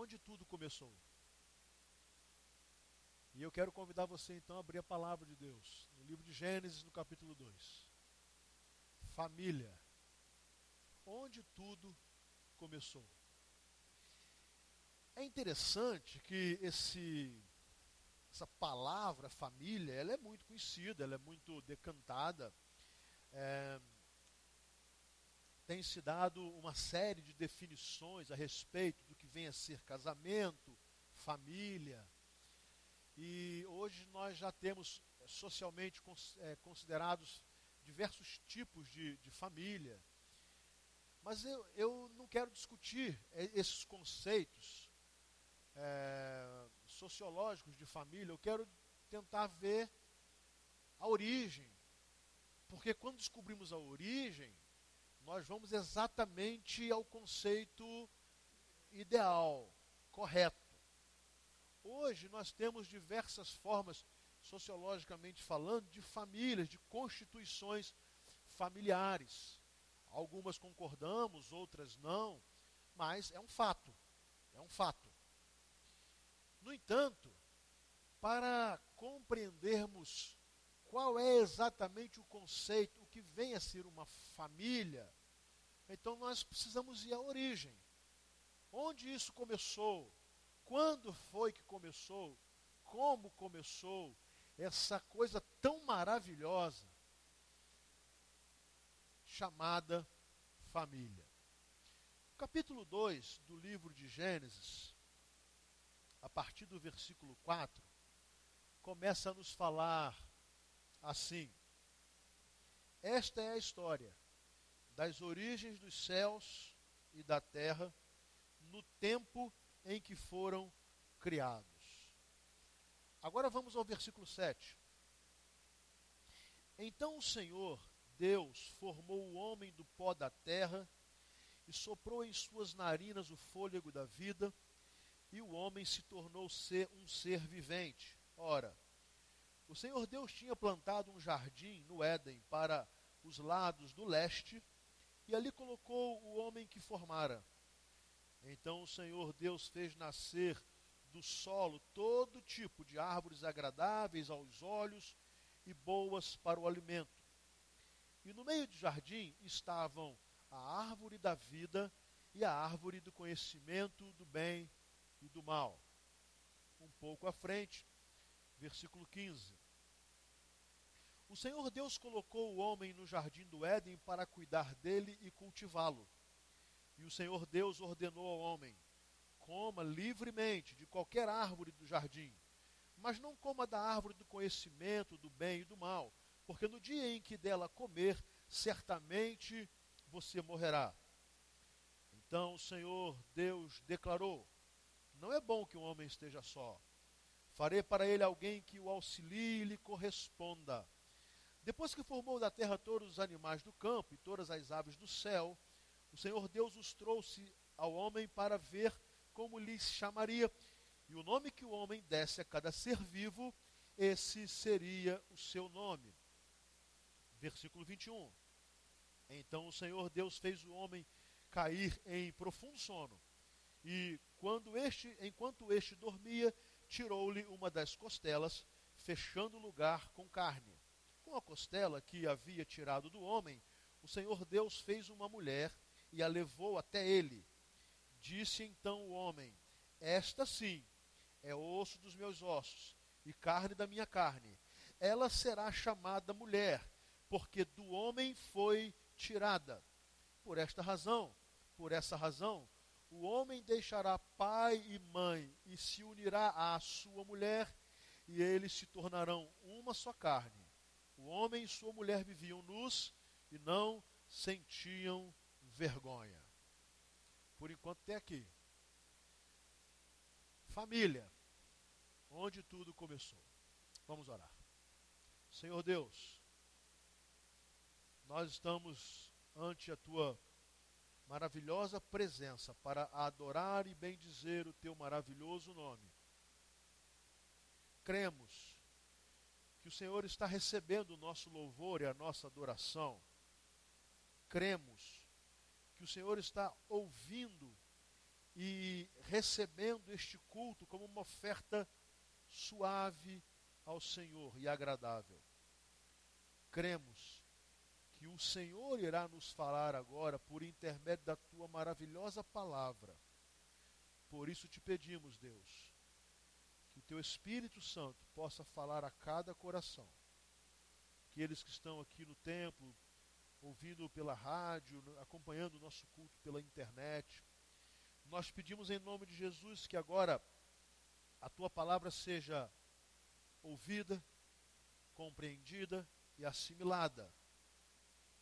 onde tudo começou. E eu quero convidar você então a abrir a palavra de Deus, no livro de Gênesis, no capítulo 2. Família. Onde tudo começou. É interessante que esse, essa palavra família, ela é muito conhecida, ela é muito decantada. É, tem se dado uma série de definições a respeito do vem a ser casamento, família. E hoje nós já temos é, socialmente é, considerados diversos tipos de, de família. Mas eu, eu não quero discutir é, esses conceitos é, sociológicos de família, eu quero tentar ver a origem. Porque quando descobrimos a origem, nós vamos exatamente ao conceito ideal, correto. Hoje nós temos diversas formas, sociologicamente falando, de famílias, de constituições familiares. Algumas concordamos, outras não, mas é um fato. É um fato. No entanto, para compreendermos qual é exatamente o conceito, o que vem a ser uma família, então nós precisamos ir à origem. Onde isso começou? Quando foi que começou? Como começou? Essa coisa tão maravilhosa chamada família. Capítulo 2 do livro de Gênesis a partir do versículo 4, começa a nos falar assim: Esta é a história das origens dos céus e da terra no tempo em que foram criados. Agora vamos ao versículo 7. Então o Senhor, Deus, formou o homem do pó da terra e soprou em suas narinas o fôlego da vida e o homem se tornou ser um ser vivente. Ora, o Senhor Deus tinha plantado um jardim no Éden para os lados do leste, e ali colocou o homem que formara. Então o Senhor Deus fez nascer do solo todo tipo de árvores agradáveis aos olhos e boas para o alimento. E no meio do jardim estavam a árvore da vida e a árvore do conhecimento do bem e do mal. Um pouco à frente, versículo 15. O Senhor Deus colocou o homem no jardim do Éden para cuidar dele e cultivá-lo. E o Senhor Deus ordenou ao homem: coma livremente de qualquer árvore do jardim, mas não coma da árvore do conhecimento do bem e do mal, porque no dia em que dela comer, certamente você morrerá. Então o Senhor Deus declarou: não é bom que um homem esteja só. Farei para ele alguém que o auxilie e lhe corresponda. Depois que formou da terra todos os animais do campo e todas as aves do céu, o Senhor Deus os trouxe ao homem para ver como lhes chamaria. E o nome que o homem desse a cada ser vivo, esse seria o seu nome. Versículo 21. Então o Senhor Deus fez o homem cair em profundo sono e quando este, enquanto este dormia, tirou-lhe uma das costelas, fechando o lugar com carne. Com a costela que havia tirado do homem, o Senhor Deus fez uma mulher e a levou até ele. Disse então o homem: Esta sim é osso dos meus ossos e carne da minha carne. Ela será chamada mulher, porque do homem foi tirada. Por esta razão, por essa razão, o homem deixará pai e mãe e se unirá à sua mulher, e eles se tornarão uma só carne. O homem e sua mulher viviam nus e não sentiam vergonha. Por enquanto, até aqui. Família, onde tudo começou. Vamos orar. Senhor Deus, nós estamos ante a tua maravilhosa presença para adorar e bendizer o teu maravilhoso nome. Cremos que o Senhor está recebendo o nosso louvor e a nossa adoração. Cremos que o Senhor está ouvindo e recebendo este culto como uma oferta suave ao Senhor e agradável. Cremos que o Senhor irá nos falar agora por intermédio da tua maravilhosa palavra. Por isso te pedimos, Deus, que o teu Espírito Santo possa falar a cada coração. Que eles que estão aqui no templo, ouvindo pela rádio, acompanhando o nosso culto pela internet, nós pedimos em nome de Jesus que agora a tua palavra seja ouvida, compreendida e assimilada.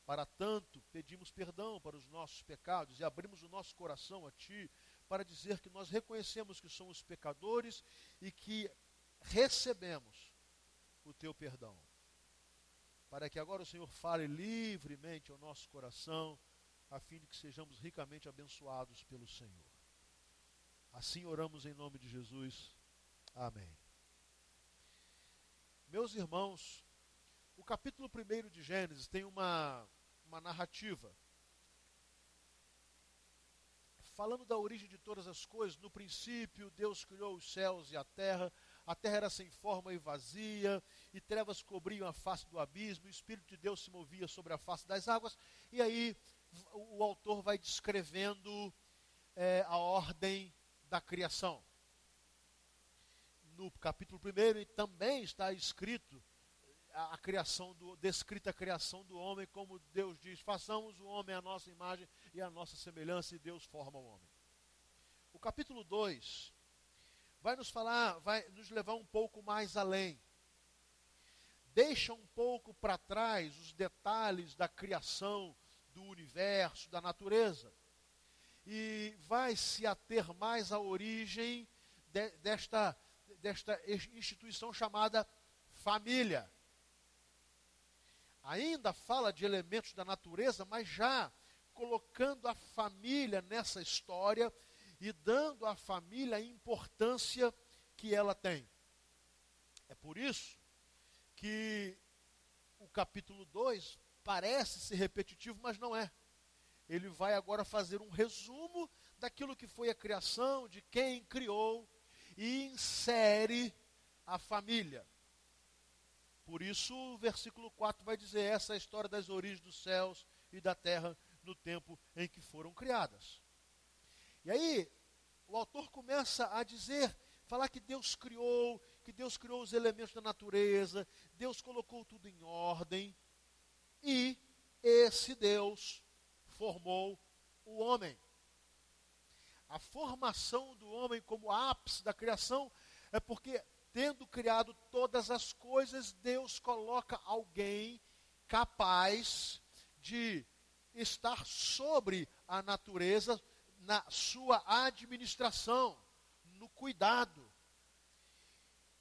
Para tanto, pedimos perdão para os nossos pecados e abrimos o nosso coração a Ti para dizer que nós reconhecemos que somos pecadores e que recebemos o Teu perdão. Para que agora o Senhor fale livremente ao nosso coração, a fim de que sejamos ricamente abençoados pelo Senhor. Assim oramos em nome de Jesus. Amém. Meus irmãos, o capítulo 1 de Gênesis tem uma, uma narrativa. Falando da origem de todas as coisas, no princípio Deus criou os céus e a terra, a terra era sem forma e vazia, e trevas cobriam a face do abismo, o Espírito de Deus se movia sobre a face das águas, e aí o, autor vai descrevendo é, a ordem da criação no capítulo 1 também está escrito a, a, criação do, descrita a criação do homem, como Deus diz: façamos o homem à nossa imagem e à nossa semelhança, e Deus forma o homem. O capítulo 2 vai nos falar, vai nos levar um pouco mais além. Deixa um pouco para trás os detalhes da criação do universo, da natureza. E vai se ater mais à origem de, desta desta instituição chamada família. Ainda fala de elementos da natureza, mas já colocando a família nessa história e dando à família a importância que ela tem. É por isso que o capítulo 2 parece ser repetitivo, mas não é. Ele vai agora fazer um resumo daquilo que foi a criação, de quem criou, e insere a família. Por isso, o versículo 4 vai dizer: essa é a história das origens dos céus e da terra no tempo em que foram criadas. E aí, o autor começa a dizer, falar que Deus criou, que Deus criou os elementos da natureza, Deus colocou tudo em ordem, e esse Deus formou o homem. A formação do homem como ápice da criação é porque, tendo criado todas as coisas, Deus coloca alguém capaz de estar sobre a natureza na sua administração, no cuidado.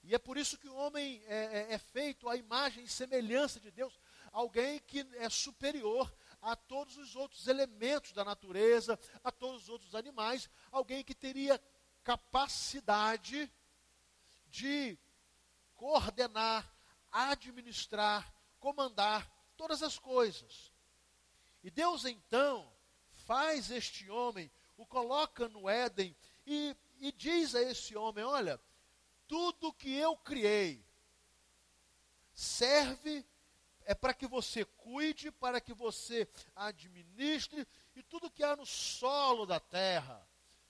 E é por isso que o homem é, é, é feito à imagem e semelhança de Deus, alguém que é superior a todos os outros elementos da natureza, a todos os outros animais, alguém que teria capacidade de coordenar, administrar, comandar todas as coisas. E Deus então faz este homem, o coloca no Éden e, e diz a esse homem: Olha, tudo que eu criei serve é para que você cuide, para que você administre, e tudo que há no solo da terra,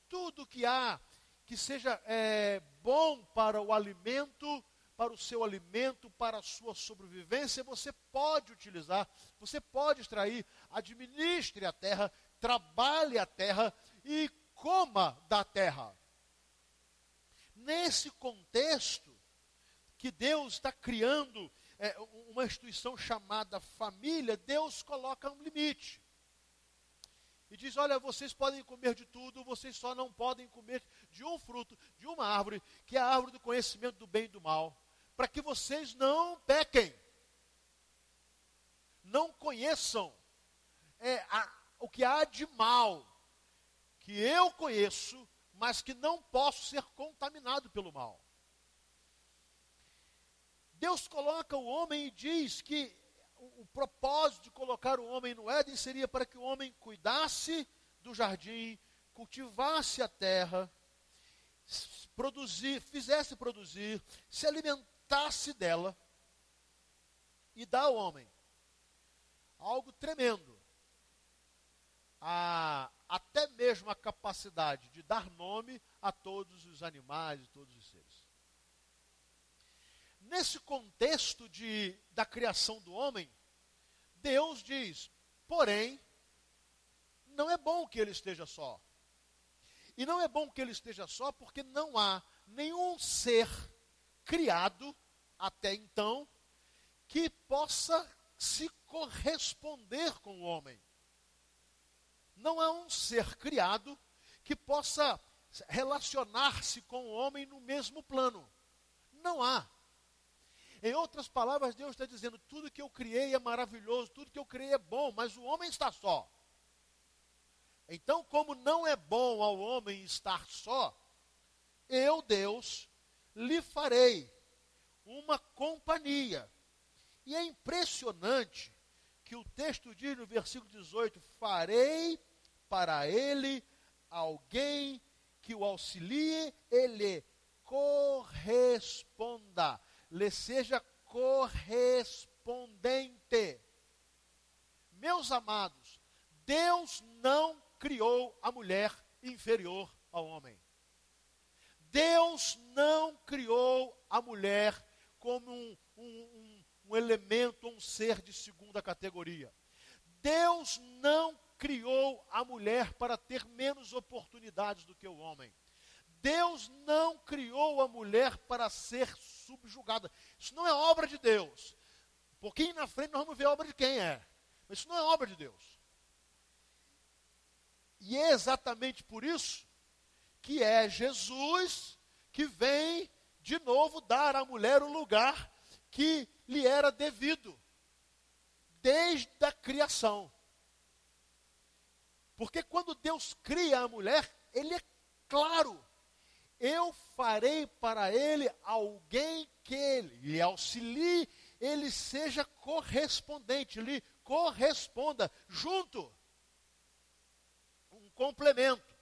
tudo que há que seja é, bom para o alimento, para o seu alimento, para a sua sobrevivência, você pode utilizar, você pode extrair, administre a terra, trabalhe a terra e coma da terra. Nesse contexto que Deus está criando é, uma instituição chamada família, Deus coloca um limite. E diz: Olha, vocês podem comer de tudo, vocês só não podem comer de um fruto, de uma árvore, que é a árvore do conhecimento do bem e do mal, para que vocês não pequem, não conheçam é, a, o que há de mal, que eu conheço, mas que não posso ser contaminado pelo mal. Deus coloca o homem e diz que o, propósito de colocar o homem no Éden seria para que o homem cuidasse do jardim, cultivasse a terra produzir, fizesse produzir, se alimentasse dela e dá ao homem algo tremendo. A, até mesmo a capacidade de dar nome a todos os animais e todos os seres. Nesse contexto de, da criação do homem, Deus diz: porém, não é bom que ele esteja só. E não é bom que ele esteja só porque não há nenhum ser criado até então que possa se corresponder com o homem. Não há um ser criado que possa relacionar-se com o homem no mesmo plano. Não há. Em outras palavras, Deus está dizendo: tudo que eu criei é maravilhoso, tudo que eu criei é bom, mas o homem está só. Então, como não é bom ao homem estar só, eu, Deus, lhe farei uma companhia. E é impressionante que o texto diz no versículo 18: Farei para ele alguém que o auxilie, ele corresponda, lhe seja correspondente. Meus amados, Deus não criou a mulher inferior ao homem. Deus não criou a mulher como um, um, um, um elemento, um ser de segunda categoria. Deus não criou a mulher para ter menos oportunidades do que o homem. Deus não criou a mulher para ser subjugada. Isso não é obra de Deus. Um pouquinho na frente nós vamos ver a obra de quem é. Mas isso não é obra de Deus. E é exatamente por isso que é Jesus que vem de novo dar à mulher o lugar que lhe era devido, desde a criação. Porque quando Deus cria a mulher, Ele é claro: eu farei para ele alguém que lhe auxilie, ele seja correspondente, lhe corresponda junto complemento.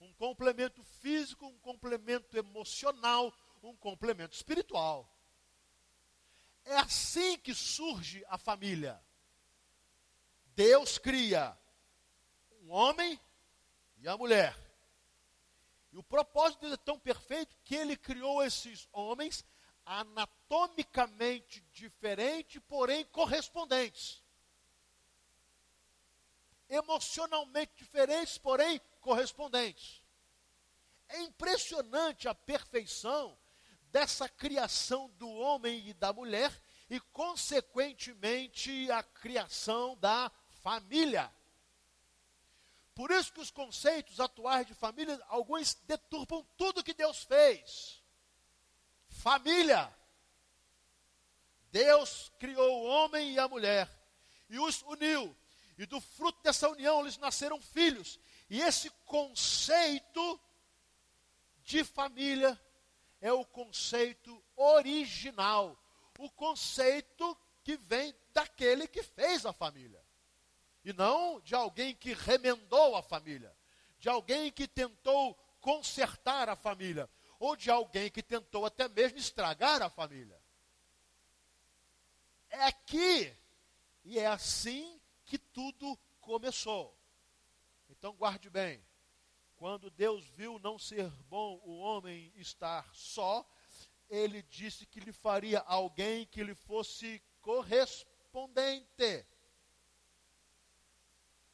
Um complemento físico, um complemento emocional, um complemento espiritual. É assim que surge a família. Deus cria um homem e a mulher. E o propósito dele é tão perfeito que ele criou esses homens anatomicamente diferentes, porém correspondentes emocionalmente diferentes, porém correspondentes. É impressionante a perfeição dessa criação do homem e da mulher e, consequentemente, a criação da família. Por isso que os conceitos atuais de família, alguns deturpam tudo que Deus fez. Família. Deus criou o homem e a mulher e os uniu e do fruto dessa união eles nasceram filhos. E esse conceito de família é o conceito original, o conceito que vem daquele que fez a família. E não de alguém que remendou a família, de alguém que tentou consertar a família, ou de alguém que tentou até mesmo estragar a família. É aqui, e é assim que tudo começou. Então guarde bem. Quando Deus viu não ser bom o homem estar só, ele disse que lhe faria alguém que lhe fosse correspondente.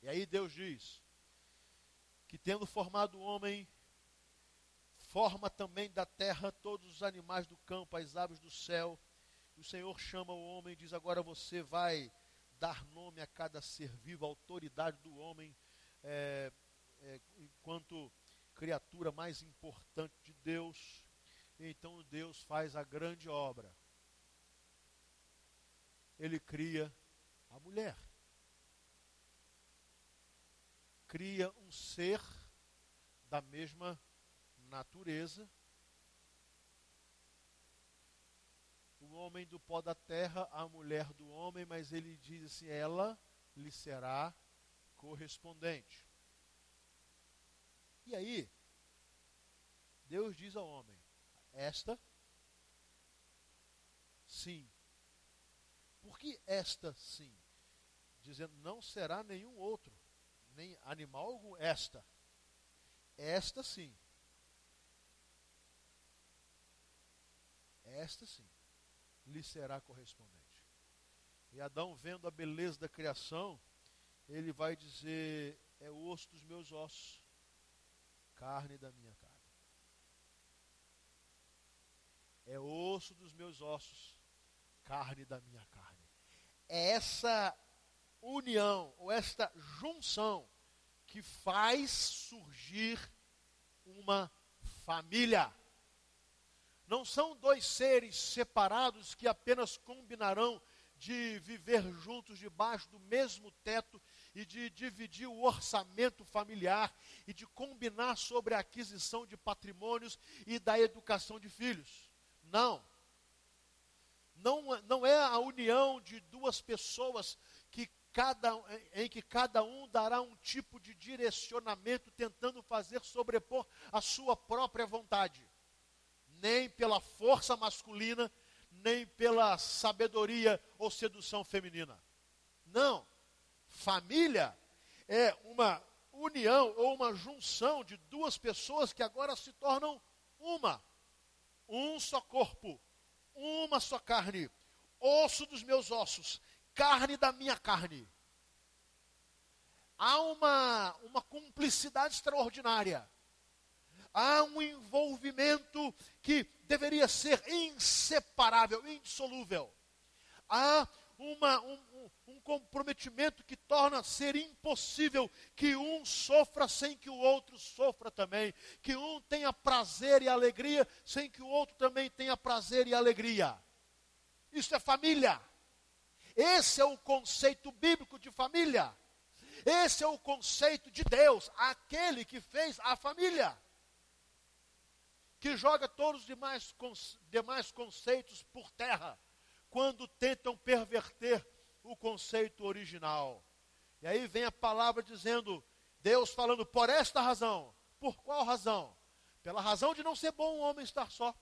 E aí Deus diz que tendo formado o homem, forma também da terra todos os animais do campo, as aves do céu. E o Senhor chama o homem e diz: Agora você vai dar nome a cada ser vivo, a autoridade do homem, é, é, enquanto criatura mais importante de Deus. Então Deus faz a grande obra. Ele cria a mulher. Cria um ser da mesma natureza o homem do pó da terra, a mulher do homem, mas ele diz assim: ela lhe será correspondente. E aí, Deus diz ao homem: Esta, sim. Por que esta, sim? Dizendo: Não será nenhum outro, nem animal algum, esta. Esta, sim. Esta, sim, lhe será correspondente. E Adão, vendo a beleza da criação, ele vai dizer: É osso dos meus ossos, carne da minha carne. É osso dos meus ossos, carne da minha carne. Essa união, ou esta junção, que faz surgir uma família. Não são dois seres separados que apenas combinarão de viver juntos debaixo do mesmo teto e de dividir o orçamento familiar e de combinar sobre a aquisição de patrimônios e da educação de filhos. Não. Não, não é a união de duas pessoas cada, em que cada um dará um tipo de direcionamento tentando fazer sobrepor a sua própria vontade. Nem pela força masculina, nem pela sabedoria ou sedução feminina. Não. Família é uma união ou uma junção de duas pessoas que agora se tornam uma. Um só corpo, uma só carne, osso dos meus ossos, carne da minha carne. Há uma, uma cumplicidade extraordinária há um envolvimento que deveria ser inseparável, indissolúvel. Há uma, um, um, comprometimento que torna ser impossível que um sofra sem que o outro sofra também, que um tenha prazer e alegria sem que o outro também tenha prazer e alegria. Isso é família. Esse é o conceito bíblico de família. Esse é o conceito de Deus, aquele que fez a família que joga todos os demais, demais conceitos por terra, quando tentam perverter o conceito original. E aí vem a palavra dizendo, Deus falando, por esta razão. Por qual razão? Pela razão de não ser bom um homem estar só.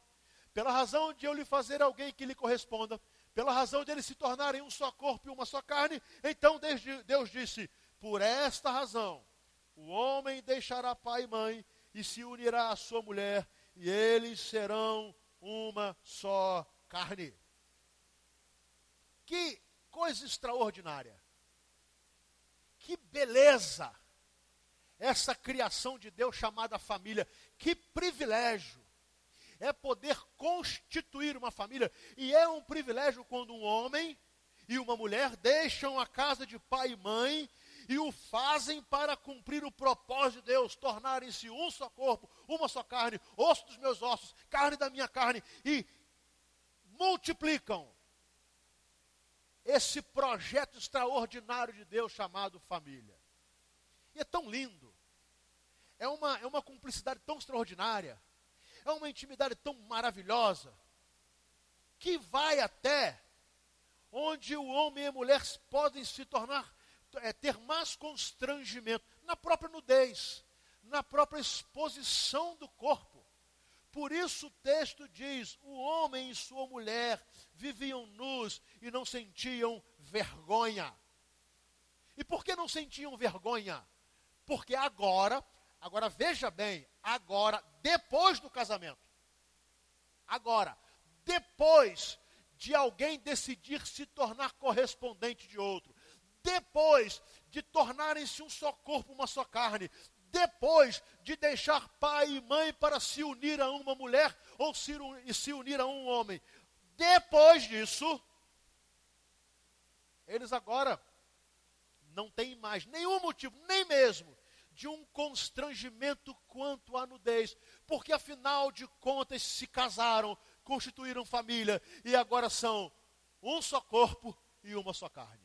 Pela razão de eu lhe fazer alguém que lhe corresponda. Pela razão de eles se tornarem um só corpo e uma só carne. Então Deus disse: Por esta razão, o homem deixará pai e mãe e se unirá à sua mulher, e eles serão uma só carne. Que coisa extraordinária. Que beleza. Essa criação de Deus chamada família. Que privilégio. É poder constituir uma família. E é um privilégio quando um homem e uma mulher deixam a casa de pai e mãe e o fazem para cumprir o propósito de Deus, tornarem-se um só corpo, uma só carne, osso dos meus ossos, carne da minha carne, e multiplicam esse projeto extraordinário de Deus chamado família. E é tão lindo, é uma, é uma cumplicidade tão extraordinária, é uma intimidade tão maravilhosa, que vai até onde o homem e a mulher podem se tornar é, ter mais constrangimento na própria nudez, na própria exposição do corpo. Por isso o texto diz: o homem e sua mulher viviam nus e não sentiam vergonha. E por que não sentiam vergonha? Porque agora, agora veja bem, agora, depois do casamento, agora, depois de alguém decidir se tornar correspondente de outro, depois de tornarem-se um só corpo, uma só carne, depois de deixar pai e mãe para se unir a uma mulher ou se, se unir a um homem, depois disso, eles agora não têm mais nenhum motivo, nem mesmo de um constrangimento quanto à nudez, porque afinal de contas se casaram, constituíram família e agora são um só corpo e uma só carne.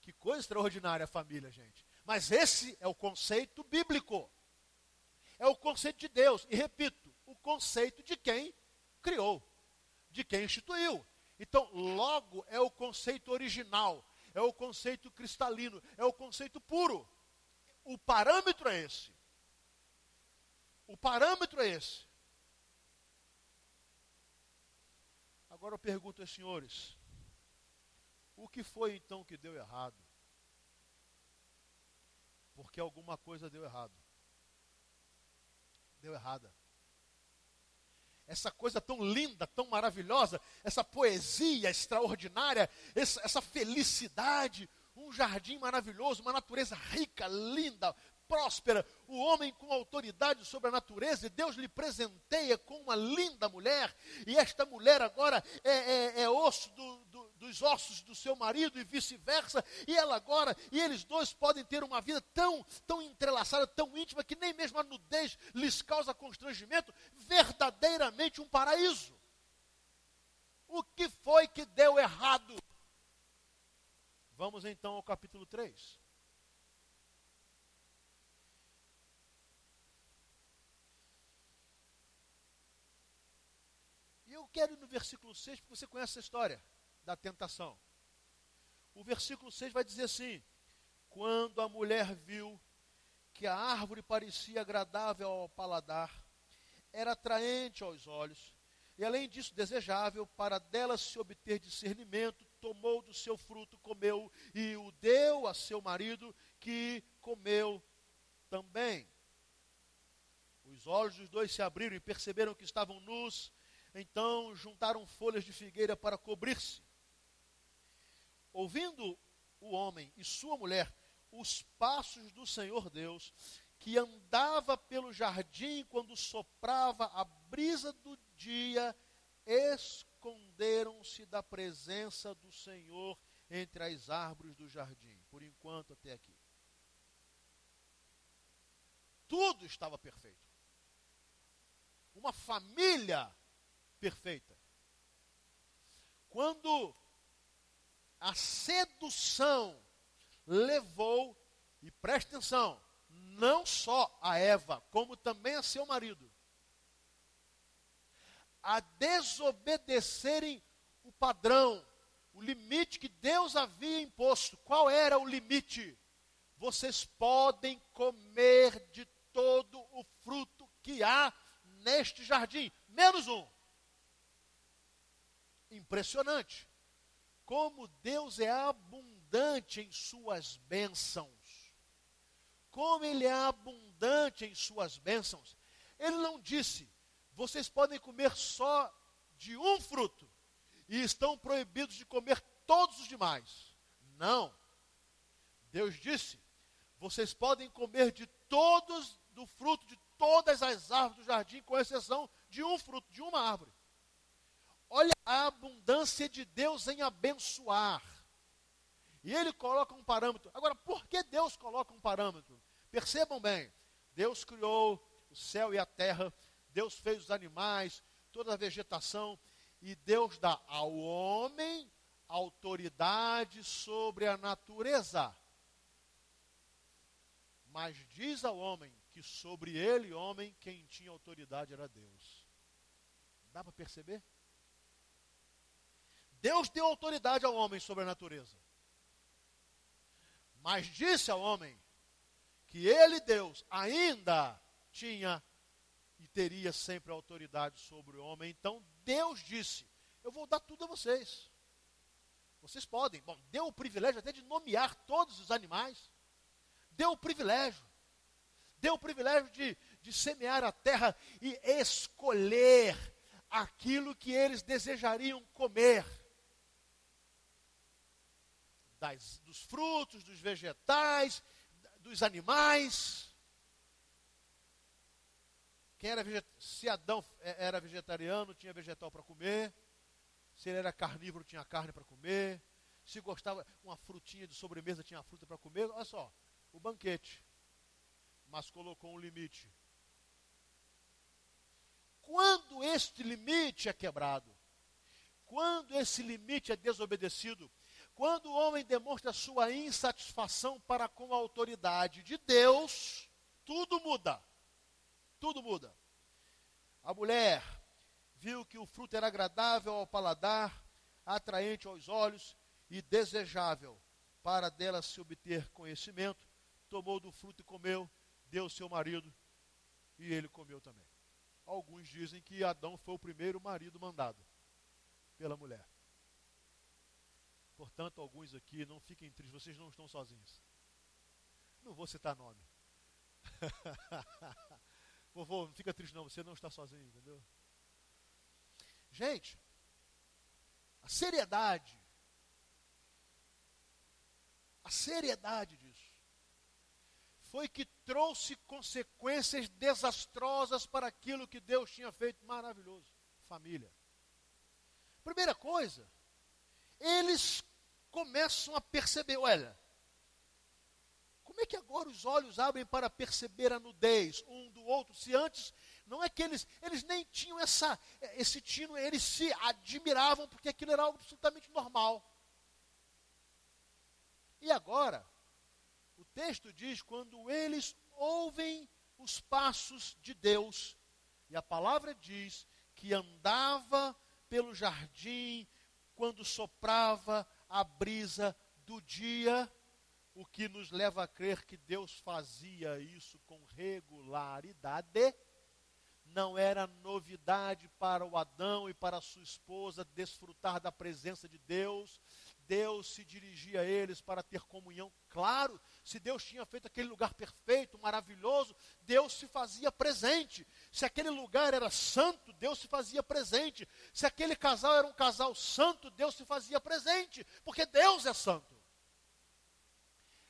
Que coisa extraordinária a família, gente. Mas esse é o conceito bíblico. É o conceito de Deus. E repito, o conceito de quem criou, de quem instituiu. Então, logo é o conceito original, é o conceito cristalino, é o conceito puro. O parâmetro é esse. O parâmetro é esse. Agora eu pergunto aos senhores: o que foi então que deu errado? Porque alguma coisa deu errado. Deu errada. Essa coisa tão linda, tão maravilhosa, essa poesia extraordinária, essa, essa felicidade, um jardim maravilhoso, uma natureza rica, linda, próspera, o homem com autoridade sobre a natureza, e Deus lhe presenteia com uma linda mulher, e esta mulher agora é, é, é osso do, do, dos ossos do seu marido e vice-versa, e ela agora, e eles dois podem ter uma vida tão, tão entrelaçada, tão íntima, que nem mesmo a nudez lhes causa constrangimento, verdadeiramente um paraíso. O que foi que deu errado? Vamos então ao capítulo 3. eu quero ir no versículo 6, porque você conhece essa história da tentação. O versículo 6 vai dizer assim: Quando a mulher viu que a árvore parecia agradável ao paladar, era atraente aos olhos, e além disso desejável, para dela se obter discernimento, tomou do seu fruto, comeu e o deu a seu marido, que comeu também. Os olhos dos dois se abriram e perceberam que estavam nus, então juntaram folhas de figueira para cobrir-se. Ouvindo o homem e sua mulher os passos do Senhor Deus, que andava pelo jardim quando soprava a brisa do dia, esconderam-se da presença do Senhor entre as árvores do jardim, por enquanto até aqui. Tudo estava perfeito. Uma família perfeita. Quando a sedução levou, e preste atenção, não só a Eva, como também a seu marido, a desobedecerem o padrão, o limite que Deus havia imposto. Qual era o limite? Vocês podem comer de todo o fruto que há neste jardim, menos um. Impressionante. Como Deus é abundante em suas bênçãos. Como Ele é abundante em suas bênçãos. Ele não disse, vocês podem comer só de um fruto e estão proibidos de comer todos os demais. Não. Deus disse, vocês podem comer de todos, do fruto de todas as árvores do jardim, com exceção de um fruto, de uma árvore. Olha a abundância de Deus em abençoar. E ele coloca um parâmetro. Agora, por que Deus coloca um parâmetro? Percebam bem: Deus criou o céu e a terra, Deus fez os animais, toda a vegetação, e Deus dá ao homem autoridade sobre a natureza. Mas diz ao homem que sobre ele, homem, quem tinha autoridade era Deus. Dá para perceber? Deus deu autoridade ao homem sobre a natureza. Mas disse ao homem que ele, Deus, ainda tinha e teria sempre autoridade sobre o homem. Então Deus disse: Eu vou dar tudo a vocês. Vocês podem. Bom, deu o privilégio até de nomear todos os animais. Deu o privilégio. Deu o privilégio de, de semear a terra e escolher aquilo que eles desejariam comer das, dos frutos, dos vegetais, dos animais. Quem era. Se Adão é, era vegetariano, tinha vegetal para comer. Se ele era carnívoro, tinha carne para comer. Se gostava uma frutinha de sobremesa, tinha fruta para comer. Olha só, o banquete. Mas colocou um limite. Quando este limite é quebrado, quando esse limite é desobedecido, quando o homem demonstra sua insatisfação para com a autoridade de Deus, tudo muda. Tudo muda. A mulher viu que o fruto era agradável ao paladar, atraente aos olhos e desejável para dela se obter conhecimento, tomou do fruto e comeu, deu ao seu marido e ele comeu também. Alguns dizem que Adão foi o primeiro marido mandado. pela mulher. Portanto, alguns aqui não fiquem tristes, vocês não estão sozinhos. Não vou citar nome. Vovô, não fica triste não, você não está sozinho, entendeu? Gente, a seriedade, a seriedade disso, foi que trouxe consequências desastrosas para aquilo que Deus tinha feito maravilhoso família. Primeira coisa, eles começam a perceber, olha, como é que agora os olhos abrem para perceber a nudez um do outro, se antes não é que eles, eles nem tinham essa, esse tino, eles se admiravam porque aquilo era algo absolutamente normal. E agora, o texto diz: quando eles ouvem os passos de Deus, e a palavra diz que andava pelo jardim quando soprava a brisa do dia, o que nos leva a crer que Deus fazia isso com regularidade. Não era novidade para o Adão e para sua esposa desfrutar da presença de Deus, Deus se dirigia a eles para ter comunhão. Claro, se Deus tinha feito aquele lugar perfeito, maravilhoso, Deus se fazia presente. Se aquele lugar era santo, Deus se fazia presente. Se aquele casal era um casal santo, Deus se fazia presente, porque Deus é santo.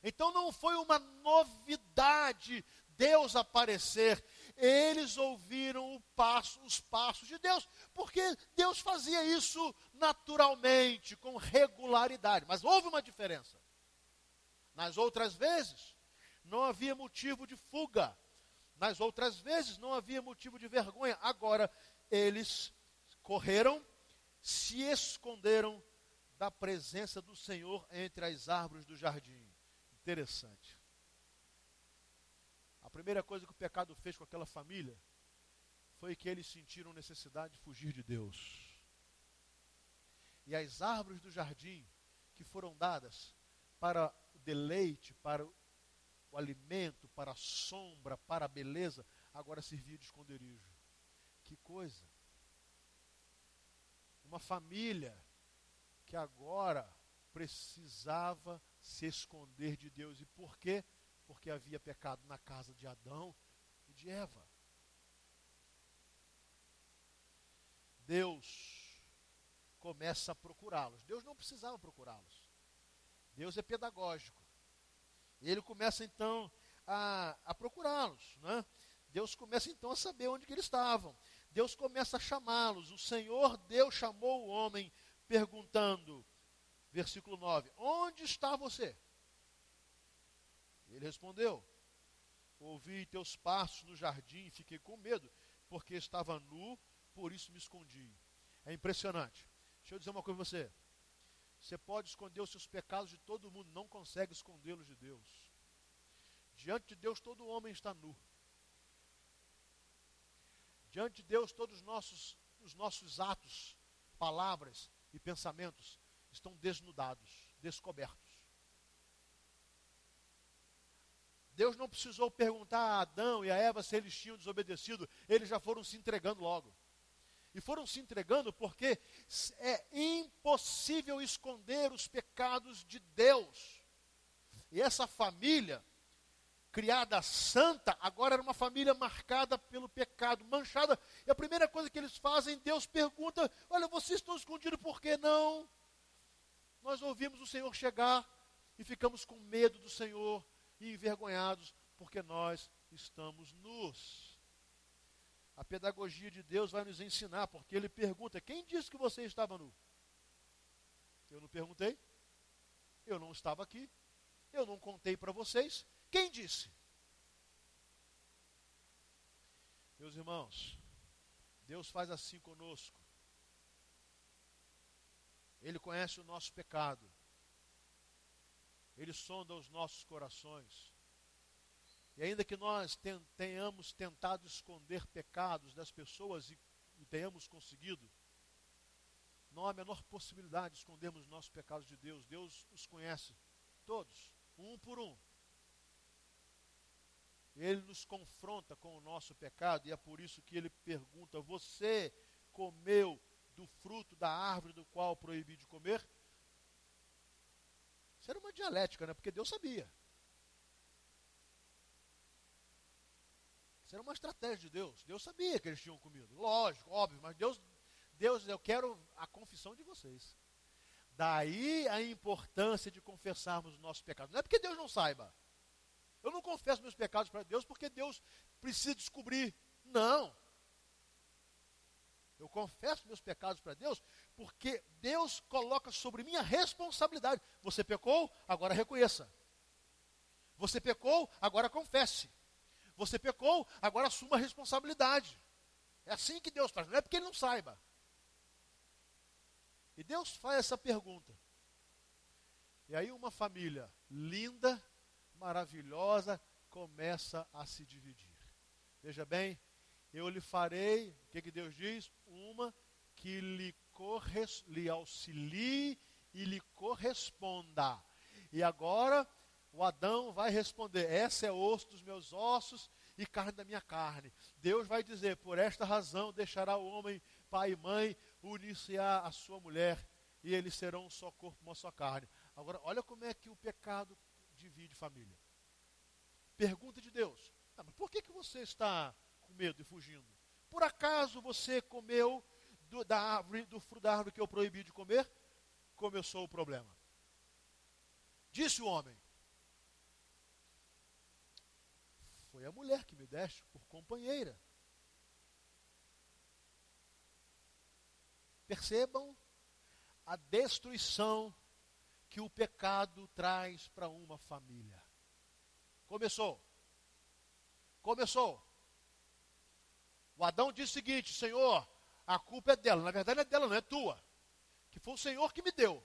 Então não foi uma novidade Deus aparecer eles ouviram passo, os passos de Deus, porque Deus fazia isso naturalmente, com regularidade. Mas houve uma diferença. Nas outras vezes, não havia motivo de fuga. Nas outras vezes, não havia motivo de vergonha. Agora, eles correram, se esconderam da presença do Senhor entre as árvores do jardim. Interessante primeira coisa que o pecado fez com aquela família foi que eles sentiram necessidade de fugir de Deus. E as árvores do jardim que foram dadas para o deleite, para o alimento, para a sombra, para a beleza, agora servia de esconderijo. Que coisa! Uma família que agora precisava se esconder de Deus. E por quê? porque havia pecado na casa de Adão e de Eva. Deus começa a procurá-los. Deus não precisava procurá-los. Deus é pedagógico. Ele começa então a, a procurá-los. Né? Deus começa então a saber onde que eles estavam. Deus começa a chamá-los. O Senhor Deus chamou o homem perguntando, versículo 9: Onde está você? Ele respondeu: Ouvi teus passos no jardim e fiquei com medo, porque estava nu, por isso me escondi. É impressionante. Deixa eu dizer uma coisa para você. Você pode esconder os seus pecados de todo mundo, não consegue escondê-los de Deus. Diante de Deus, todo homem está nu. Diante de Deus, todos os nossos, os nossos atos, palavras e pensamentos estão desnudados, descobertos. Deus não precisou perguntar a Adão e a Eva se eles tinham desobedecido, eles já foram se entregando logo. E foram se entregando porque é impossível esconder os pecados de Deus. E essa família, criada santa, agora era uma família marcada pelo pecado, manchada. E a primeira coisa que eles fazem, Deus pergunta: Olha, vocês estão escondidos por que não? Nós ouvimos o Senhor chegar e ficamos com medo do Senhor e envergonhados porque nós estamos nus. A pedagogia de Deus vai nos ensinar, porque ele pergunta: quem disse que você estava nu? Eu não perguntei, eu não estava aqui, eu não contei para vocês. Quem disse? Meus irmãos, Deus faz assim conosco. Ele conhece o nosso pecado. Ele sonda os nossos corações. E ainda que nós tenhamos tentado esconder pecados das pessoas e, tenhamos conseguido, não há a menor possibilidade de escondermos os nossos pecados de Deus. Deus os conhece, todos, um por um. Ele nos confronta com o nosso pecado e é por isso que ele pergunta: Você comeu do fruto da árvore do qual proibi de comer? Isso era uma dialética, né? Porque Deus sabia. Isso era uma estratégia de Deus. Deus sabia que eles tinham comido. Lógico, óbvio, mas Deus, Deus, eu quero a confissão de vocês. Daí a importância de confessarmos os nossos pecados. Não é porque Deus não saiba. Eu não confesso meus pecados para Deus porque Deus precisa descobrir. Não. Eu confesso meus pecados para Deus porque Deus coloca sobre mim a responsabilidade. Você pecou, agora reconheça. Você pecou, agora confesse. Você pecou, agora assuma a responsabilidade. É assim que Deus faz, não é porque ele não saiba. E Deus faz essa pergunta. E aí uma família linda, maravilhosa, começa a se dividir. Veja bem, eu lhe farei, o que, que Deus diz? Uma que lhe, lhe auxilie e lhe corresponda. E agora o Adão vai responder: Essa é osso dos meus ossos e carne da minha carne. Deus vai dizer: Por esta razão deixará o homem pai e mãe, unir-se-á a sua mulher, e eles serão um só corpo, uma só carne. Agora, olha como é que o pecado divide família. Pergunta de Deus: ah, mas por que, que você está com medo e fugindo? Por acaso você comeu do, da árvore, do fruto da árvore que eu proibi de comer? Começou o problema. Disse o homem: Foi a mulher que me deste por companheira. Percebam a destruição que o pecado traz para uma família. Começou. Começou. O Adão disse o seguinte: Senhor, a culpa é dela. Na verdade, é dela, não é tua. Que foi o Senhor que me deu.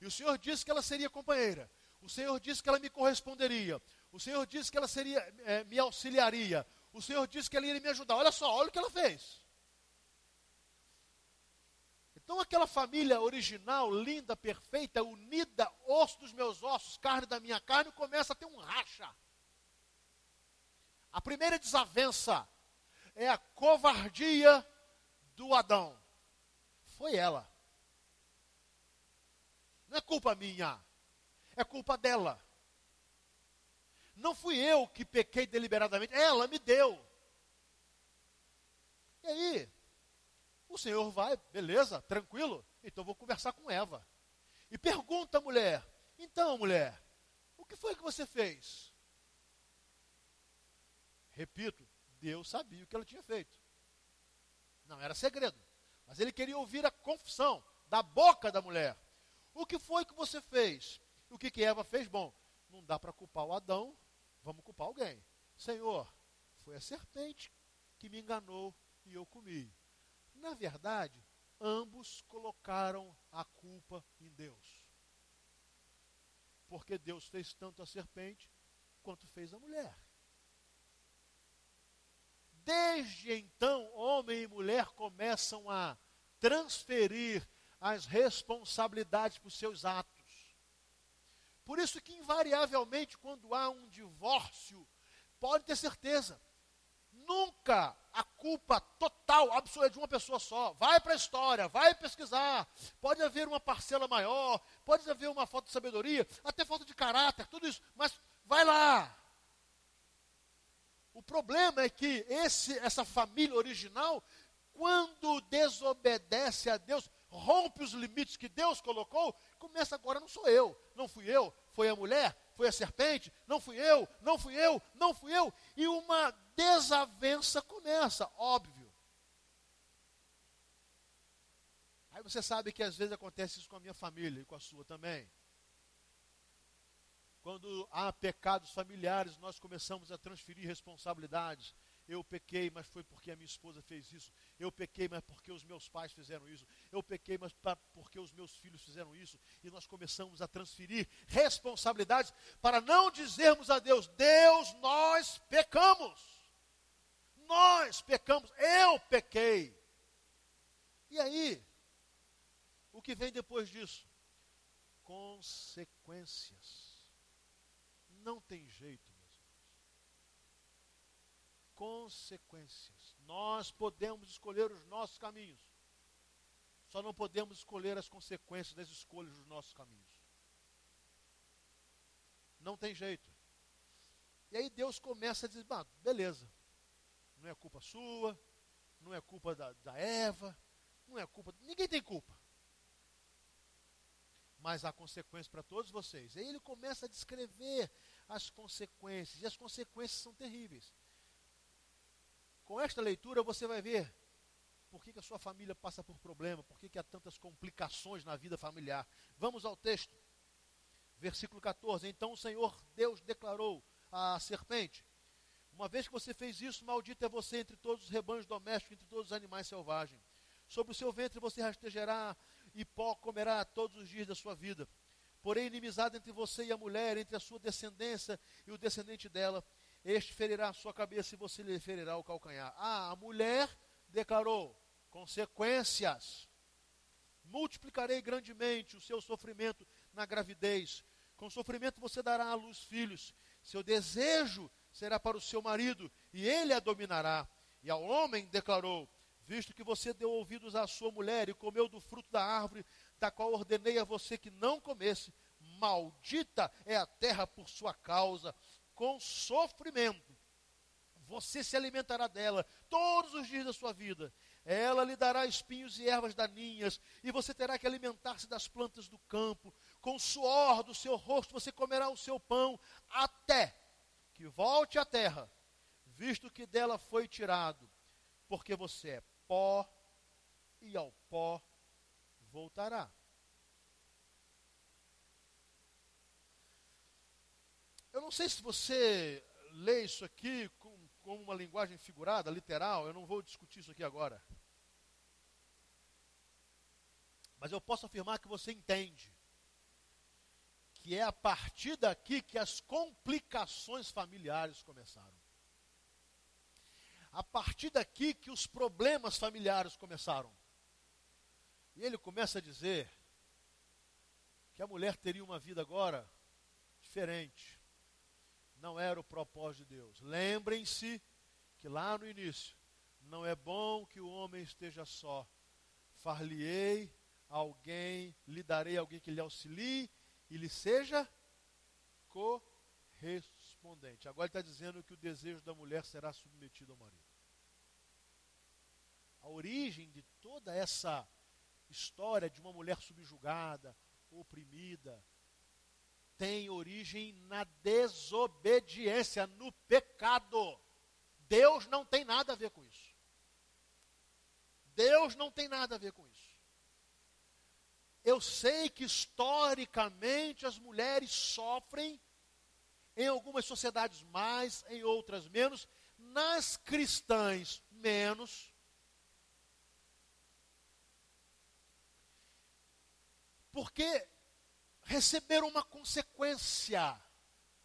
E o Senhor disse que ela seria companheira. O Senhor disse que ela me corresponderia. O Senhor disse que ela seria, é, me auxiliaria. O Senhor disse que ela iria me ajudar. Olha só, olha o que ela fez. Então, aquela família original, linda, perfeita, unida, osso dos meus ossos, carne da minha carne, começa a ter um racha. A primeira desavença é a covardia do Adão. Foi ela. Não é culpa minha, é culpa dela. Não fui eu que pequei deliberadamente, ela me deu. E aí, o Senhor vai, beleza, tranquilo? Então vou conversar com Eva. E pergunta a mulher: Então, mulher, o que foi que você fez? Repito, Deus sabia o que ela tinha feito. Não era segredo. Mas ele queria ouvir a confissão da boca da mulher. O que foi que você fez? O que, que Eva fez? Bom, não dá para culpar o Adão, vamos culpar alguém. Senhor, foi a serpente que me enganou e eu comi. Na verdade, ambos colocaram a culpa em Deus. Porque Deus fez tanto a serpente quanto fez a mulher. Desde então, homem e mulher começam a transferir as responsabilidades por seus atos. Por isso que, invariavelmente, quando há um divórcio, pode ter certeza, nunca a culpa total, absoluta de uma pessoa só. Vai para a história, vai pesquisar. Pode haver uma parcela maior, pode haver uma falta de sabedoria, até falta de caráter, tudo isso. Mas vai lá. O problema é que esse, essa família original, quando desobedece a Deus, rompe os limites que Deus colocou, começa agora, não sou eu, não fui eu, foi a mulher, foi a serpente, não fui eu, não fui eu, não fui eu, e uma desavença começa, óbvio. Aí você sabe que às vezes acontece isso com a minha família e com a sua também. Quando há pecados familiares, nós começamos a transferir responsabilidades. Eu pequei, mas foi porque a minha esposa fez isso. Eu pequei, mas porque os meus pais fizeram isso. Eu pequei, mas porque os meus filhos fizeram isso. E nós começamos a transferir responsabilidades para não dizermos a Deus: Deus, nós pecamos. Nós pecamos. Eu pequei. E aí, o que vem depois disso? Consequências. Não tem jeito consequências. Nós podemos escolher os nossos caminhos. Só não podemos escolher as consequências das escolhas dos nossos caminhos. Não tem jeito. E aí Deus começa a dizer: ah, beleza, não é culpa sua, não é culpa da, da Eva, não é culpa. Ninguém tem culpa. Mas há consequências para todos vocês. Aí ele começa a descrever as consequências, e as consequências são terríveis. Com esta leitura você vai ver por que, que a sua família passa por problema, por que, que há tantas complicações na vida familiar. Vamos ao texto. Versículo 14. Então o Senhor Deus declarou à serpente: Uma vez que você fez isso, maldito é você entre todos os rebanhos domésticos, entre todos os animais selvagens. Sobre o seu ventre você rastejará e pó comerá todos os dias da sua vida. Porém, inimizade entre você e a mulher, entre a sua descendência e o descendente dela, este ferirá a sua cabeça e você lhe ferirá o calcanhar. Ah, a mulher declarou: consequências. Multiplicarei grandemente o seu sofrimento na gravidez. Com sofrimento você dará à luz filhos. Seu desejo será para o seu marido, e ele a dominará. E ao homem declarou: Visto que você deu ouvidos à sua mulher e comeu do fruto da árvore da qual ordenei a você que não comesse, maldita é a terra por sua causa, com sofrimento. Você se alimentará dela todos os dias da sua vida. Ela lhe dará espinhos e ervas daninhas, e você terá que alimentar-se das plantas do campo. Com o suor do seu rosto você comerá o seu pão, até que volte à terra, visto que dela foi tirado, porque você é pó, e ao pó voltará. Eu não sei se você lê isso aqui com, com uma linguagem figurada, literal, eu não vou discutir isso aqui agora. Mas eu posso afirmar que você entende que é a partir daqui que as complicações familiares começaram. A partir daqui que os problemas familiares começaram. E ele começa a dizer que a mulher teria uma vida agora diferente. Não era o propósito de Deus. Lembrem-se que lá no início, não é bom que o homem esteja só. Far-lhe-ei alguém, lhe darei alguém que lhe auxilie e lhe seja correspondente. Agora está dizendo que o desejo da mulher será submetido ao marido. A origem de toda essa história de uma mulher subjugada, oprimida, tem origem na desobediência, no pecado. Deus não tem nada a ver com isso. Deus não tem nada a ver com isso. Eu sei que historicamente as mulheres sofrem, em algumas sociedades mais, em outras menos, nas cristãs menos. Porque receberam uma consequência.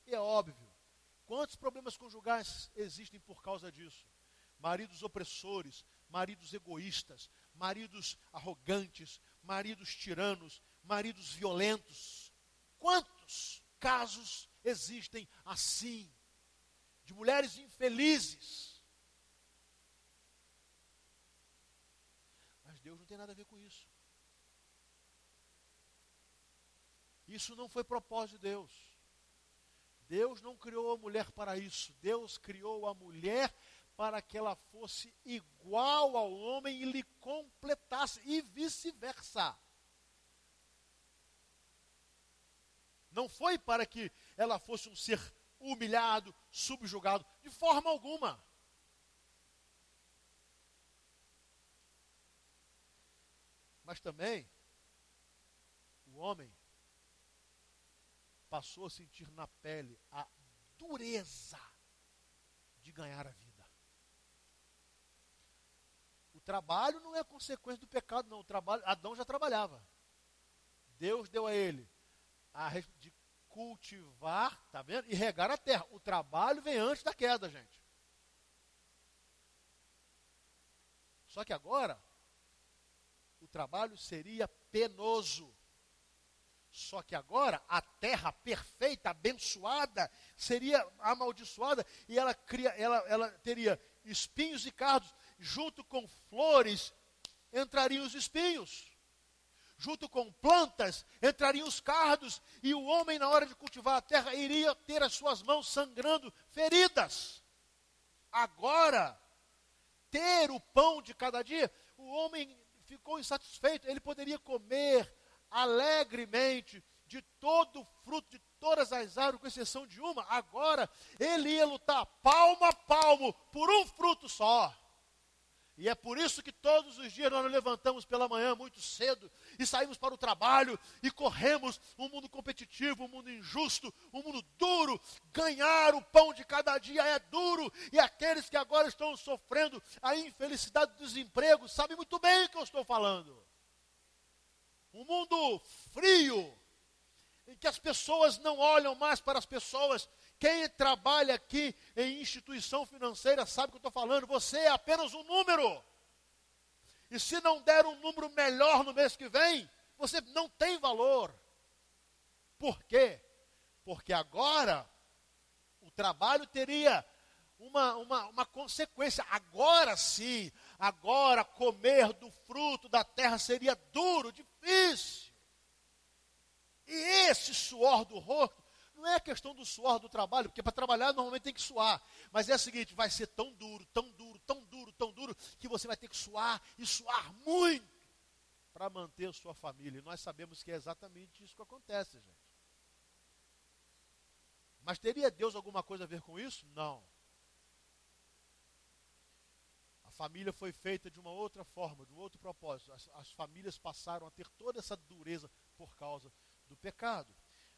E é óbvio. Quantos problemas conjugais existem por causa disso? Maridos opressores, maridos egoístas, maridos arrogantes, maridos tiranos, maridos violentos. Quantos casos existem assim? De mulheres infelizes. Mas Deus não tem nada a ver com isso. Isso não foi propósito de Deus. Deus não criou a mulher para isso. Deus criou a mulher para que ela fosse igual ao homem e lhe completasse, e vice-versa. Não foi para que ela fosse um ser humilhado, subjugado, de forma alguma. Mas também, o homem passou a sentir na pele a dureza de ganhar a vida. Trabalho não é consequência do pecado, não. O trabalho, Adão já trabalhava. Deus deu a ele a de cultivar, tá vendo? E regar a terra. O trabalho vem antes da queda, gente. Só que agora o trabalho seria penoso. Só que agora a terra perfeita, abençoada, seria amaldiçoada e ela, cria, ela, ela teria espinhos e cardos junto com flores entrariam os espinhos. junto com plantas, entrariam os cardos, e o homem, na hora de cultivar a terra, iria ter as suas mãos sangrando, feridas. Agora, ter o pão de cada dia, o homem ficou insatisfeito, ele poderia comer alegremente de todo o fruto de todas as árvores, com exceção de uma. Agora, ele ia lutar palmo a palmo por um fruto só. E é por isso que todos os dias nós nos levantamos pela manhã muito cedo e saímos para o trabalho e corremos um mundo competitivo, um mundo injusto, um mundo duro. Ganhar o pão de cada dia é duro e aqueles que agora estão sofrendo a infelicidade do desemprego sabem muito bem o que eu estou falando. Um mundo frio, em que as pessoas não olham mais para as pessoas, quem trabalha aqui em instituição financeira sabe o que eu estou falando. Você é apenas um número. E se não der um número melhor no mês que vem, você não tem valor. Por quê? Porque agora o trabalho teria uma, uma, uma consequência. Agora sim, agora comer do fruto da terra seria duro, difícil. E esse suor do rosto não é questão do suor do trabalho, porque para trabalhar normalmente tem que suar. Mas é o seguinte: vai ser tão duro, tão duro, tão duro, tão duro, que você vai ter que suar e suar muito para manter a sua família. E nós sabemos que é exatamente isso que acontece, gente. Mas teria Deus alguma coisa a ver com isso? Não. A família foi feita de uma outra forma, de um outro propósito. As, as famílias passaram a ter toda essa dureza por causa do pecado.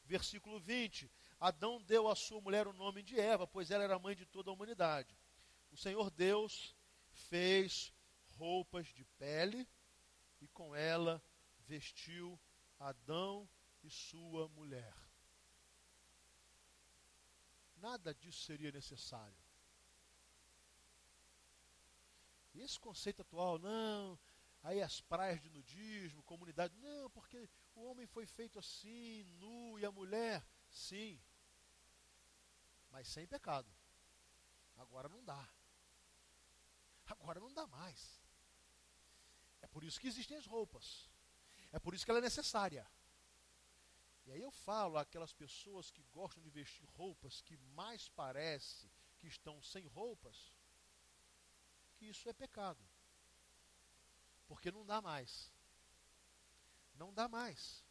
Versículo 20: Adão deu à sua mulher o nome de Eva, pois ela era mãe de toda a humanidade. O Senhor Deus fez roupas de pele e com ela vestiu Adão e sua mulher. Nada disso seria necessário. E esse conceito atual, não, aí as praias de nudismo, comunidade, não, porque o homem foi feito assim, nu, e a mulher, sim. Mas sem pecado. Agora não dá. Agora não dá mais. É por isso que existem as roupas. É por isso que ela é necessária. E aí eu falo àquelas pessoas que gostam de vestir roupas que mais parece que estão sem roupas, que isso é pecado. Porque não dá mais. Não dá mais.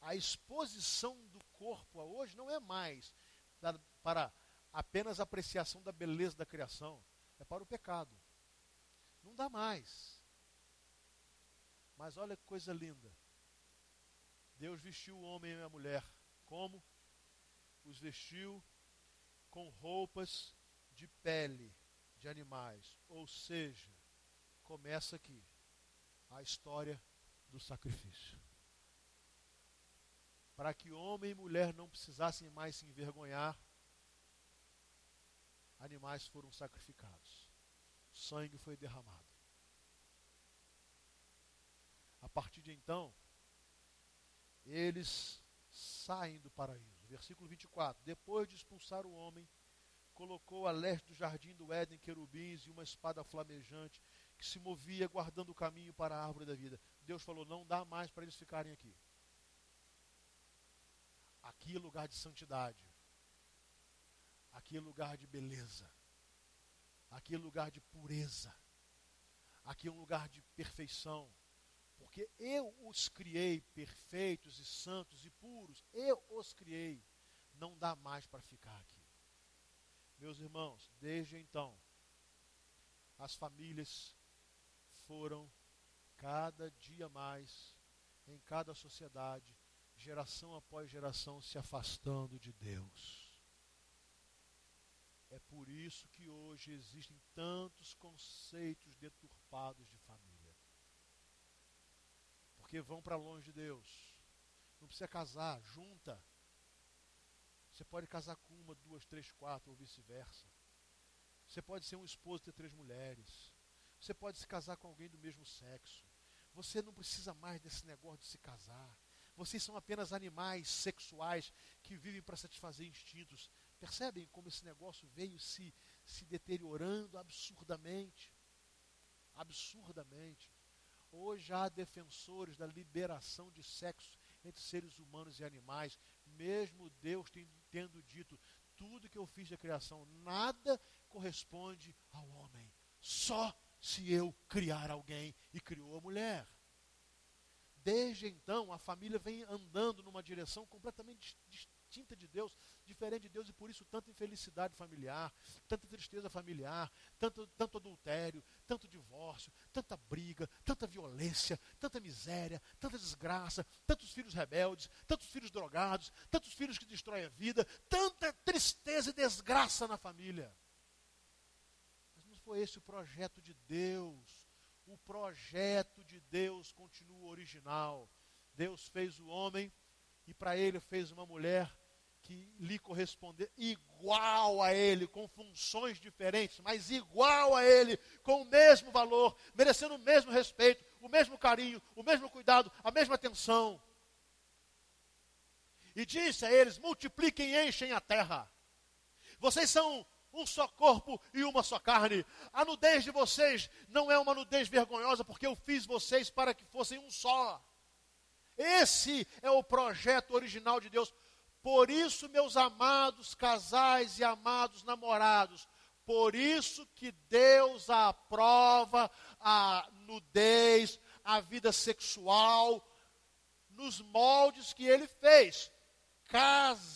A exposição do corpo a hoje não é mais para apenas apreciação da beleza da criação, é para o pecado. Não dá mais. Mas olha que coisa linda. Deus vestiu o homem e a mulher. Como? Os vestiu com roupas de pele de animais. Ou seja, começa aqui a história do sacrifício. Para que homem e mulher não precisassem mais se envergonhar, animais foram sacrificados. Sangue foi derramado. A partir de então, eles saem do paraíso. Versículo 24: Depois de expulsar o homem, colocou a leste do jardim do Éden querubins e uma espada flamejante que se movia guardando o caminho para a árvore da vida. Deus falou: não dá mais para eles ficarem aqui. Aqui é lugar de santidade. Aqui é lugar de beleza. Aqui é lugar de pureza. Aqui é um lugar de perfeição. Porque eu os criei perfeitos e santos e puros. Eu os criei. Não dá mais para ficar aqui. Meus irmãos, desde então, as famílias foram cada dia mais, em cada sociedade, geração após geração se afastando de Deus. É por isso que hoje existem tantos conceitos deturpados de família. Porque vão para longe de Deus. Não precisa casar, junta. Você pode casar com uma, duas, três, quatro, ou vice-versa. Você pode ser um esposo e ter três mulheres. Você pode se casar com alguém do mesmo sexo. Você não precisa mais desse negócio de se casar. Vocês são apenas animais sexuais que vivem para satisfazer instintos. Percebem como esse negócio veio se, se deteriorando absurdamente? Absurdamente. Hoje há defensores da liberação de sexo entre seres humanos e animais, mesmo Deus tendo dito: tudo que eu fiz da criação, nada corresponde ao homem, só se eu criar alguém e criou a mulher. Desde então, a família vem andando numa direção completamente distinta de Deus, diferente de Deus, e por isso tanta infelicidade familiar, tanta tristeza familiar, tanto, tanto adultério, tanto divórcio, tanta briga, tanta violência, tanta miséria, tanta desgraça, tantos filhos rebeldes, tantos filhos drogados, tantos filhos que destroem a vida, tanta tristeza e desgraça na família. Mas não foi esse o projeto de Deus o projeto de Deus continua original. Deus fez o homem e para ele fez uma mulher que lhe corresponder igual a ele, com funções diferentes, mas igual a ele, com o mesmo valor, merecendo o mesmo respeito, o mesmo carinho, o mesmo cuidado, a mesma atenção. E disse a eles: multipliquem e enchem a terra. Vocês são um só corpo e uma só carne. A nudez de vocês não é uma nudez vergonhosa, porque eu fiz vocês para que fossem um só. Esse é o projeto original de Deus. Por isso, meus amados casais e amados namorados, por isso que Deus aprova a nudez, a vida sexual, nos moldes que Ele fez. Casamento.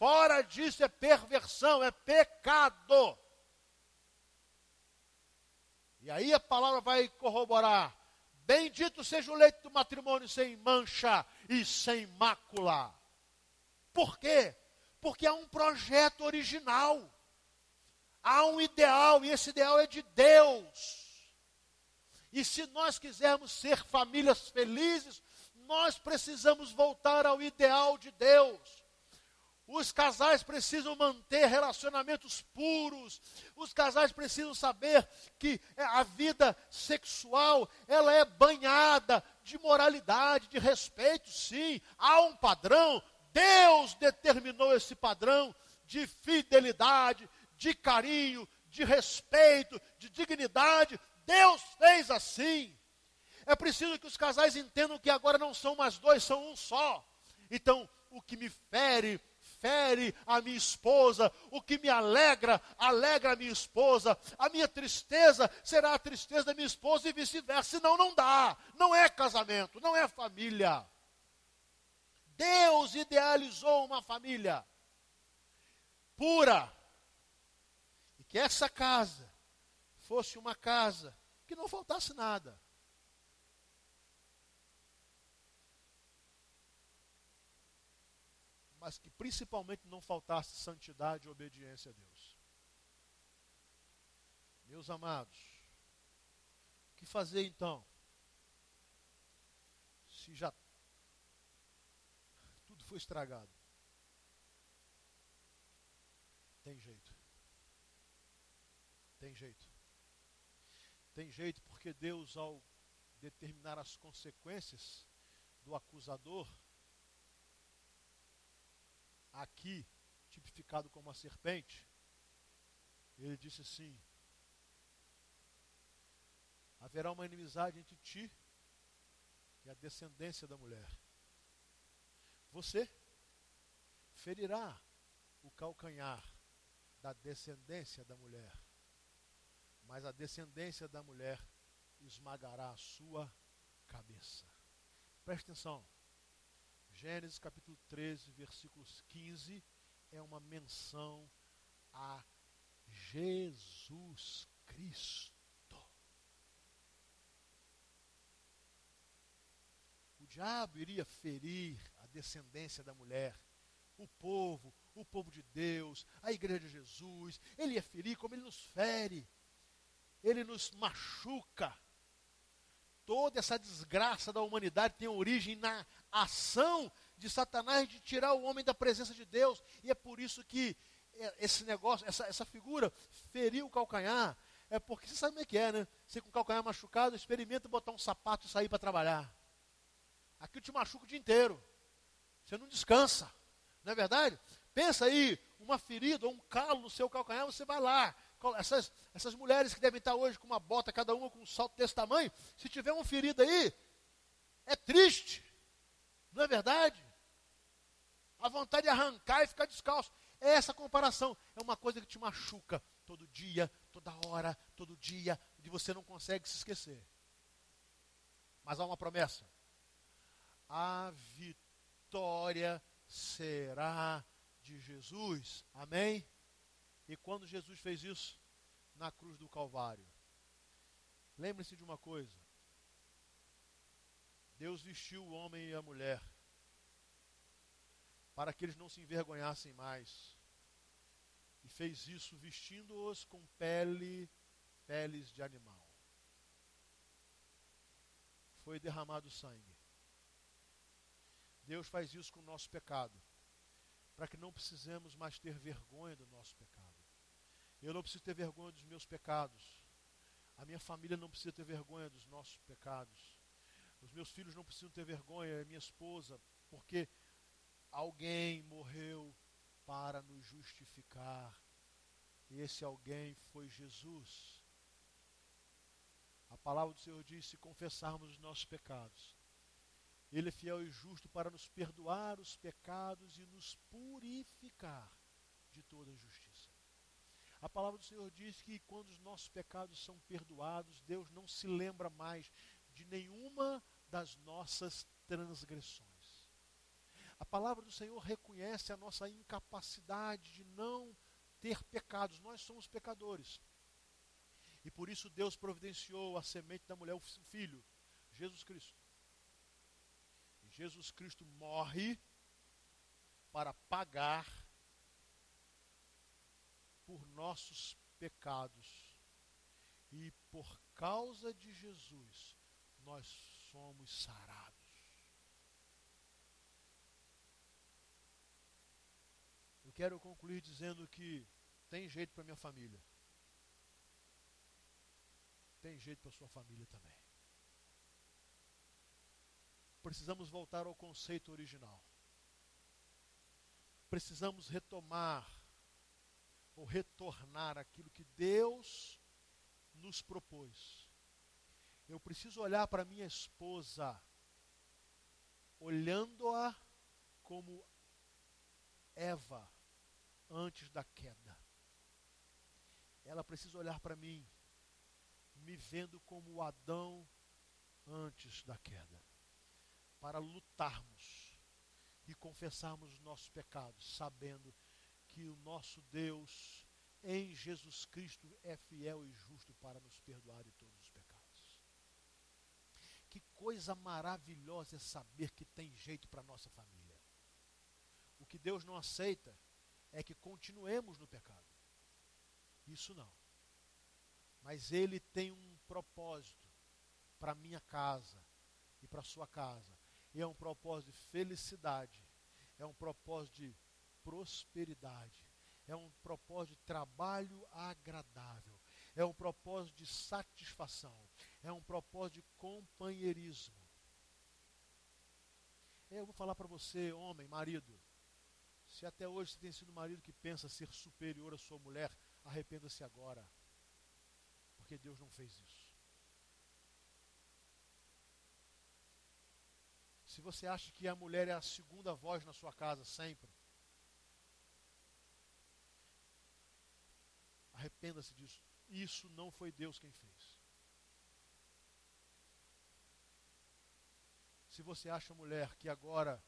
Fora disso é perversão, é pecado. E aí a palavra vai corroborar: Bendito seja o leito do matrimônio sem mancha e sem mácula. Por quê? Porque há um projeto original. Há um ideal, e esse ideal é de Deus. E se nós quisermos ser famílias felizes, nós precisamos voltar ao ideal de Deus. Os casais precisam manter relacionamentos puros. Os casais precisam saber que é, a vida sexual, ela é banhada de moralidade, de respeito, sim. Há um padrão. Deus determinou esse padrão de fidelidade, de carinho, de respeito, de dignidade. Deus fez assim. É preciso que os casais entendam que agora não são mais dois, são um só. Então, o que me fere, fere a minha esposa, o que me alegra, alegra a minha esposa, a minha tristeza será a tristeza da minha esposa e vice-versa, senão não dá, não é casamento, não é família. Deus idealizou uma família pura, e que essa casa fosse uma casa que não faltasse nada. mas que principalmente não faltasse santidade e obediência a Deus. Meus amados, o que fazer então? Se já tudo foi estragado. Tem jeito. Tem jeito. Tem jeito porque Deus, ao determinar as consequências do acusador, aqui tipificado como a serpente, ele disse assim: haverá uma inimizade entre ti e a descendência da mulher. Você ferirá o calcanhar da descendência da mulher, mas a descendência da mulher esmagará a sua cabeça. Preste atenção. Gênesis capítulo 13, versículos 15, é uma menção a Jesus Cristo. O diabo iria ferir a descendência da mulher, o povo, o povo de Deus, a igreja de Jesus. Ele ia ferir como ele nos fere, ele nos machuca. Toda essa desgraça da humanidade tem origem na ação de Satanás de tirar o homem da presença de Deus. E é por isso que é, esse negócio, essa, essa figura, feriu o calcanhar. É porque você sabe como é que é, né? Você com o calcanhar machucado, experimenta botar um sapato e sair para trabalhar. Aqui eu te machuca o dia inteiro. Você não descansa. Não é verdade? Pensa aí, uma ferida ou um calo no seu calcanhar, você vai lá. Essas, essas mulheres que devem estar hoje com uma bota, cada uma com um salto desse tamanho, se tiver uma ferida aí, é triste. Não é verdade? A vontade de arrancar e ficar descalço. É essa comparação. É uma coisa que te machuca todo dia, toda hora, todo dia, e você não consegue se esquecer. Mas há uma promessa. A vitória será de Jesus. Amém? E quando Jesus fez isso? Na cruz do Calvário. Lembre-se de uma coisa. Deus vestiu o homem e a mulher para que eles não se envergonhassem mais. E fez isso vestindo-os com pele, peles de animal. Foi derramado sangue. Deus faz isso com o nosso pecado para que não precisemos mais ter vergonha do nosso pecado. Eu não preciso ter vergonha dos meus pecados. A minha família não precisa ter vergonha dos nossos pecados. Os meus filhos não precisam ter vergonha, a minha esposa, porque alguém morreu para nos justificar. E esse alguém foi Jesus. A palavra do Senhor diz: se confessarmos os nossos pecados, ele é fiel e justo para nos perdoar os pecados e nos purificar de toda injustiça. A palavra do Senhor diz que quando os nossos pecados são perdoados, Deus não se lembra mais de nenhuma das nossas transgressões. A palavra do Senhor reconhece a nossa incapacidade de não ter pecados. Nós somos pecadores. E por isso Deus providenciou a semente da mulher, o filho, Jesus Cristo Jesus Cristo morre para pagar por nossos pecados. E por causa de Jesus, nós somos sarados. Eu quero concluir dizendo que tem jeito para minha família. Tem jeito para sua família também precisamos voltar ao conceito original. Precisamos retomar ou retornar aquilo que Deus nos propôs. Eu preciso olhar para minha esposa, olhando-a como Eva antes da queda. Ela precisa olhar para mim, me vendo como Adão antes da queda para lutarmos e confessarmos os nossos pecados, sabendo que o nosso Deus em Jesus Cristo é fiel e justo para nos perdoar de todos os pecados. Que coisa maravilhosa é saber que tem jeito para a nossa família. O que Deus não aceita é que continuemos no pecado. Isso não. Mas Ele tem um propósito para minha casa e para sua casa e é um propósito de felicidade, é um propósito de prosperidade, é um propósito de trabalho agradável, é um propósito de satisfação, é um propósito de companheirismo. Eu vou falar para você, homem, marido, se até hoje você tem sido marido que pensa ser superior à sua mulher, arrependa-se agora, porque Deus não fez isso. Se você acha que a mulher é a segunda voz na sua casa sempre, arrependa-se disso. Isso não foi Deus quem fez. Se você acha, mulher, que agora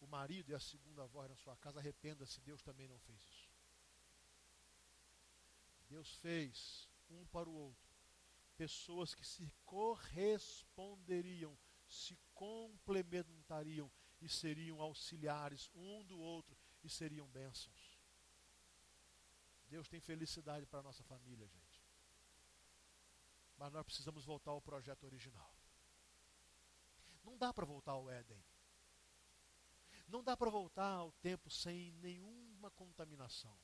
o marido é a segunda voz na sua casa, arrependa-se, Deus também não fez isso. Deus fez um para o outro pessoas que se corresponderiam se complementariam e seriam auxiliares um do outro e seriam bênçãos. Deus tem felicidade para a nossa família, gente. Mas nós precisamos voltar ao projeto original. Não dá para voltar ao Éden. Não dá para voltar ao tempo sem nenhuma contaminação.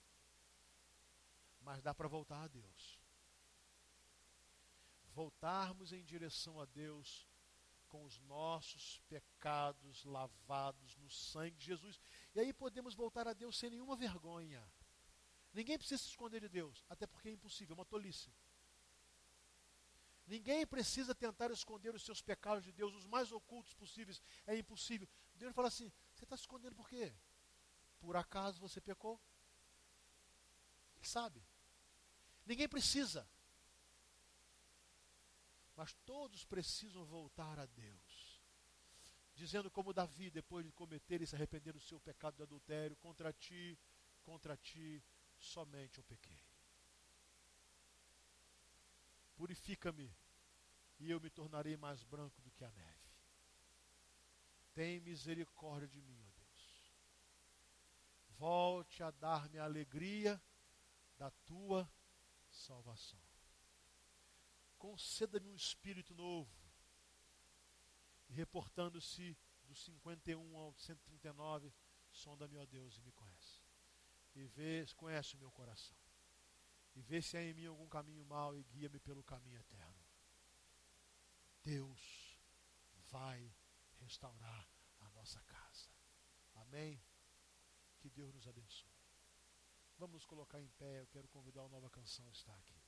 Mas dá para voltar a Deus. Voltarmos em direção a Deus com os nossos pecados lavados no sangue de Jesus. E aí podemos voltar a Deus sem nenhuma vergonha. Ninguém precisa se esconder de Deus, até porque é impossível, é uma tolice. Ninguém precisa tentar esconder os seus pecados de Deus, os mais ocultos possíveis, é impossível. Deus fala assim: você está se escondendo por quê? Por acaso você pecou? Ele sabe. Ninguém precisa. Mas todos precisam voltar a Deus. Dizendo como Davi, depois de cometer e se arrepender do seu pecado de adultério, contra ti, contra ti, somente eu pequei. Purifica-me, e eu me tornarei mais branco do que a neve. Tem misericórdia de mim, ó Deus. Volte a dar-me a alegria da tua salvação. Conceda-me um espírito novo. E reportando-se do 51 ao 139, sonda-me, ó Deus, e me conhece. E vê, conhece o meu coração. E vê se há em mim algum caminho mau e guia-me pelo caminho eterno. Deus vai restaurar a nossa casa. Amém? Que Deus nos abençoe. Vamos nos colocar em pé. Eu quero convidar a nova canção a estar aqui.